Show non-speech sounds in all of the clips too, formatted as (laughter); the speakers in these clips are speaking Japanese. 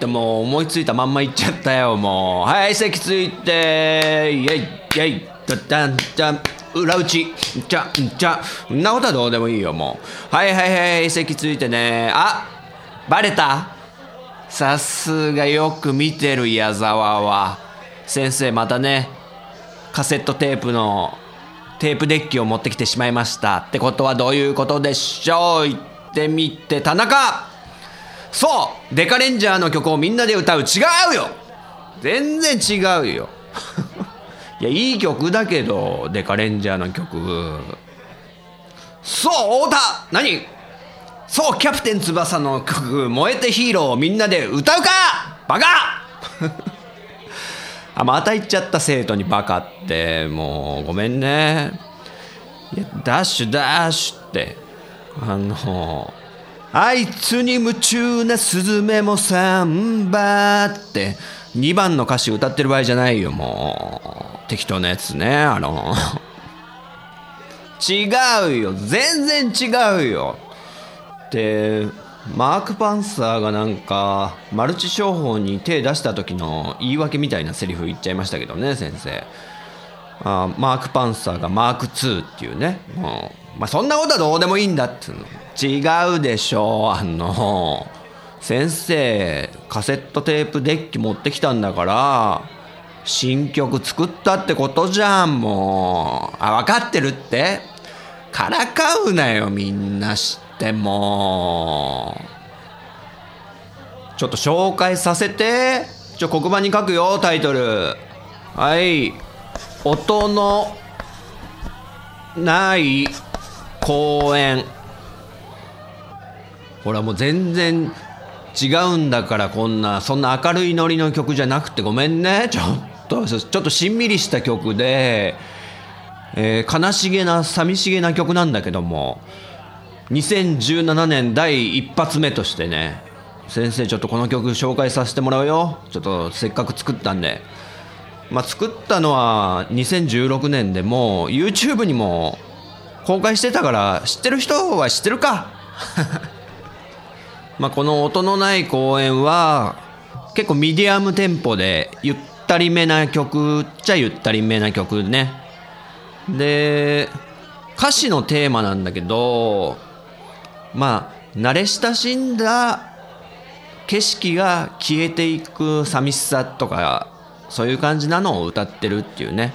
ってもう思いついたまんま言っちゃったよもう。はい席ついて。イェイイェイ。ダダンダン。裏打ち。じゃじゃんなことはどうでもいいよもう。はいはいはい席ついてね。あバレた。さすがよく見てる矢沢は。先生またねカセットテープのテープデッキを持ってきてしまいました。ってことはどういうことでしょう？言ってみて田中。そうデカレンジャーの曲をみんなで歌う。違うよ。全然違うよ。(laughs) いやいい曲だけどデカレンジャーの曲。そう太田。何？そうキャプテン翼の曲「燃えてヒーロー」をみんなで歌うか？バカ！(laughs) あまた言っちゃった生徒にバカって。もうごめんね。ダッシュダッシュって。あのあいつに夢中なスズメもサンバって。2番の歌詞歌ってる場合じゃないよもう。適当なやつねあの。違うよ。全然違うよ。でマーク・パンサーがなんかマルチ商法に手出した時の言い訳みたいなセリフ言っちゃいましたけどね先生。あマーク・パンサーがマーク2っていうね。もう、まあ、そんなことはどうでもいいんだっつうの。違うでしょあの先生カセットテープデッキ持ってきたんだから新曲作ったってことじゃんもう。あ分かってるって。からかうなよみんな知っても。ちょっと紹介させて。ちょ黒板に書くよタイトル。はい。音のない公園。ほらもう全然違うんだからこんなそんな明るいノリの曲じゃなくてごめんね。(laughs) ちょっとちょっとしんみりした曲で、えー悲しげな寂しげな曲なんだけども2017年第一発目としてね先生ちょっとこの曲紹介させてもらうよ。ちょっとせっかく作ったんで。まあ作ったのは2016年でもう YouTube にも公開してたから知ってる人は知ってるか。(laughs) まあこの音のない公演は結構ミディアムテンポでゆったりめな曲っちゃゆったりめな曲ね。で歌詞のテーマなんだけどまあ慣れ親しんだ景色が消えていく寂しさとかそういう感じなのを歌ってるっていうね、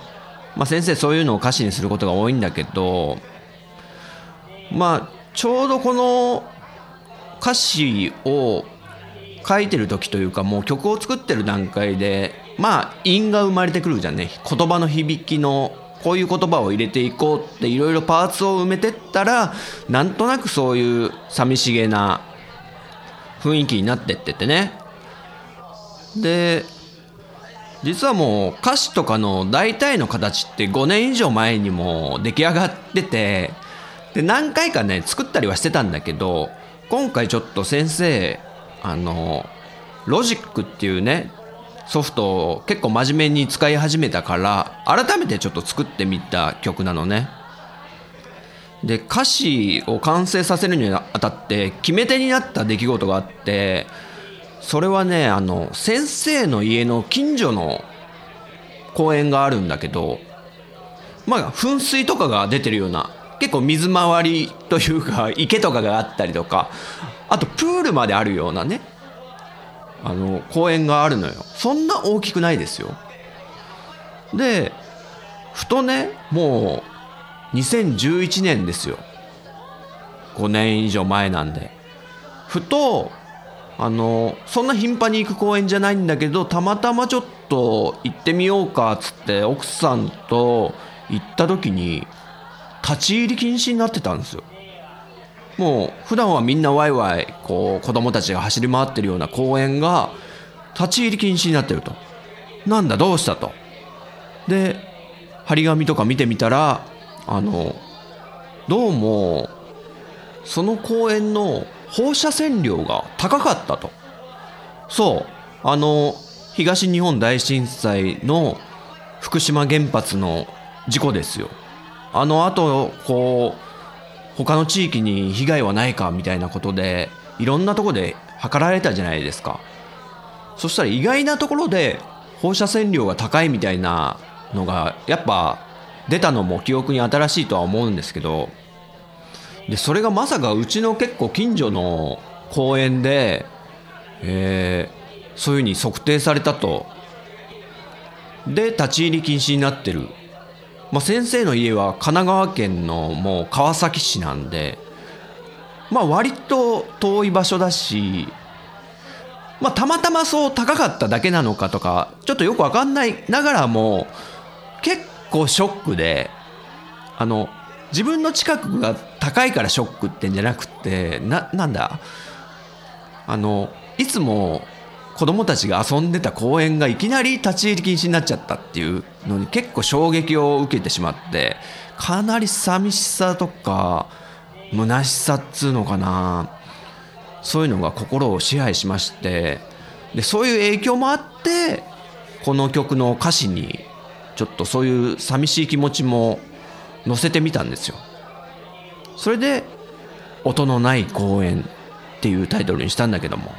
まあ、先生そういうのを歌詞にすることが多いんだけどまあちょうどこの歌詞を書いてる時というかもう曲を作ってる段階でまあ韻が生まれてくるじゃんね。言葉の響きのこういう言葉を入れていこうっていろいろパーツを埋めてったらなんとなくそういう寂しげな雰囲気になってっててね。で実はもう歌詞とかの大体の形って5年以上前にも出来上がっててで何回かね作ったりはしてたんだけど今回ちょっと先生あのロジックっていうねソフトを結構真面目に使い始めたから改めてちょっと作ってみた曲なのね。で歌詞を完成させるにあたって決め手になった出来事があってそれはねあの先生の家の近所の公園があるんだけどまあ噴水とかが出てるような結構水回りというか (laughs) 池とかがあったりとかあとプールまであるようなねあの公園があるのよ。そんな大きくないですよ。でふとねもう2011年ですよ。5年以上前なんで。ふとあのそんな頻繁に行く公園じゃないんだけどたまたまちょっと行ってみようかっつって奥さんと行った時に立ち入り禁止になってたんですよ。もう普段はみんなワイワイこう子供たちが走り回ってるような公園が立ち入り禁止になってると。なんだどうしたと。で張り紙とか見てみたらあのどうもその公園の放射線量が高かったと。そうあの東日本大震災の福島原発の事故ですよ。あのあとこう他の地域に被害はないかみたいなことでいろんなとこで測られたじゃないですか。そしたら意外なところで放射線量が高いみたいなのがやっぱ出たのも記憶に新しいとは思うんですけどでそれがまさかうちの結構近所の公園で、えー、そういうふうに測定されたと。で立ち入り禁止になってる、まあ、先生の家は神奈川県のもう川崎市なんでまあ割と遠い場所だしまあ、たまたまそう高かっただけなのかとかちょっとよく分かんないながらも結構ショックであの自分の近くが高いからショックってんじゃなくてななんだ？あのいつも子供たちが遊んでた公園がいきなり立ち入り禁止になっちゃったっていうのに結構衝撃を受けてしまってかなり寂しさとか虚しさっつうのかなそういうのが心を支配しましてでそういう影響もあってこの曲の歌詞にちょっとそういう寂しい気持ちも載せてみたんですよ。それで「音のない公園」っていうタイトルにしたんだけども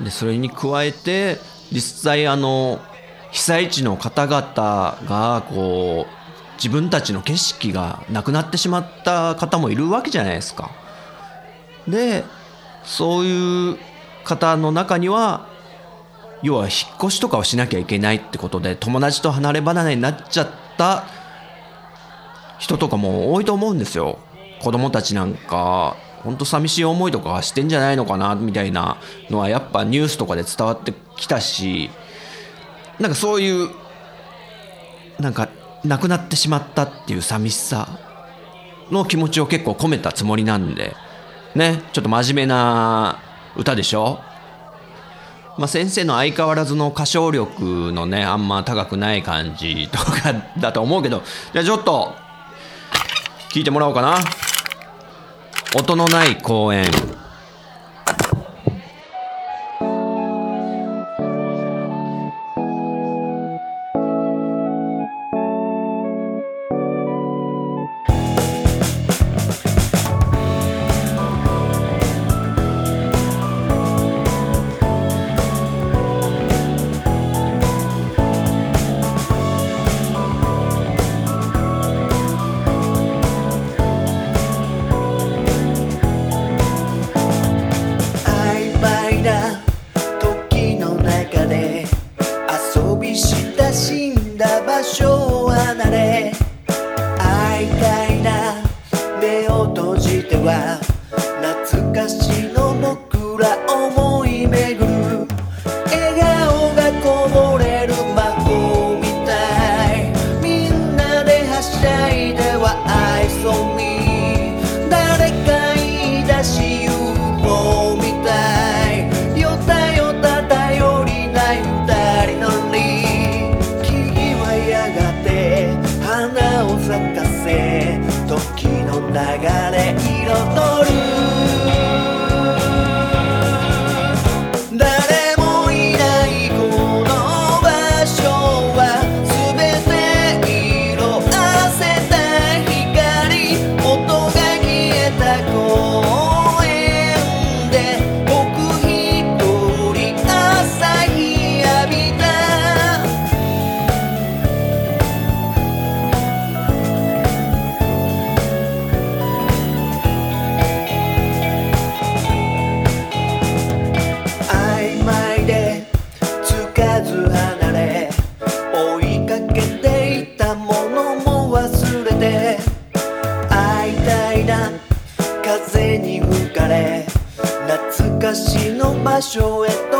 でそれに加えて実際あの被災地の方々がこう自分たちの景色がなくなってしまった方もいるわけじゃないですか。でそういう方の中には要は引っ越しとかをしなきゃいけないってことで友達と離れ離れになっちゃった人とかも多いと思うんですよ子供たちなんか本当寂しい思いとかしてんじゃないのかなみたいなのはやっぱニュースとかで伝わってきたしなんかそういうなんか亡くなってしまったっていう寂しさの気持ちを結構込めたつもりなんでねちょっと真面目な歌でしょ？まあ、先生の相変わらずの歌唱力のねあんま高くない感じとかだと思うけどじゃあちょっと聞いてもらおうかな。音のない公園。show it.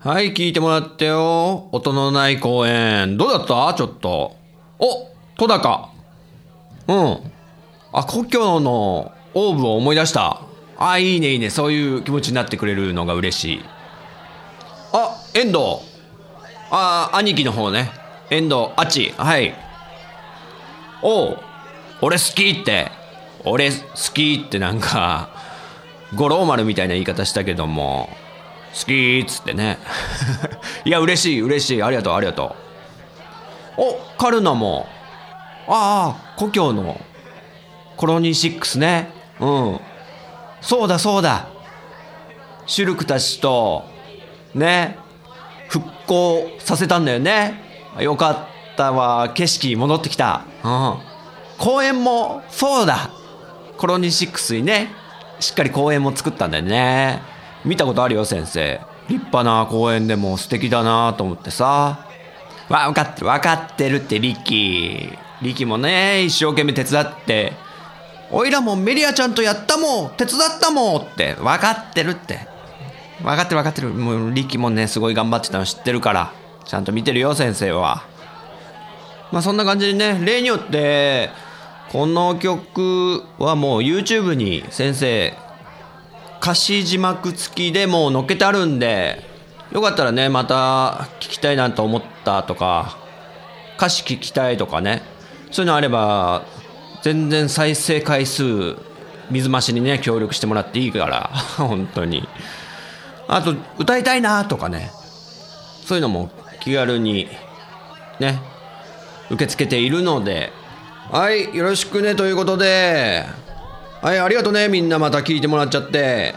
はい、聞いてもらってよ。音のない公園。どうだった？ちょっと。お、戸高。うん。あ、故郷のオーブを思い出した。あ、いいね、いいね。そういう気持ちになってくれるのが嬉しい。あ、遠藤。あ、兄貴の方ね。遠藤、あっち。はい。おう、俺好きって。俺好きってなんか、五郎丸みたいな言い方したけども。好きっつってね。(laughs) いや嬉しい嬉しい。ありがとうありがとう。おカルナも。ああ故郷のコロニー6ね。うん。そうだそうだ。シュルクたちとね復興させたんだよね。よかったわ景色戻ってきた。うん。公園もそうだ。コロニー6にねしっかり公園も作ったんだよね。見たことあるよ先生。立派な公園でも素敵だなと思ってさ。わ分かってる分かってるってリッキ。ーリキもね一生懸命手伝って。おいらもメリアちゃんとやったもん。手伝ったもんって。分かってるって。分かってる分かってる。もうリキもねすごい頑張ってたの知ってるから。ちゃんと見てるよ先生は。まあそんな感じでね例によってこの曲はもう YouTube に先生歌詞字幕付きでもう載っけてあるんでよかったらねまた聞きたいなと思ったとか歌詞聞きたいとかねそういうのあれば全然再生回数水増しにね協力してもらっていいから (laughs) 本当に。あと歌いたいなとかねそういうのも気軽にね受け付けているので。はいよろしくねということで。はいありがとうねみんなまた聞いてもらっちゃって。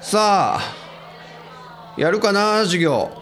さあやるかな授業。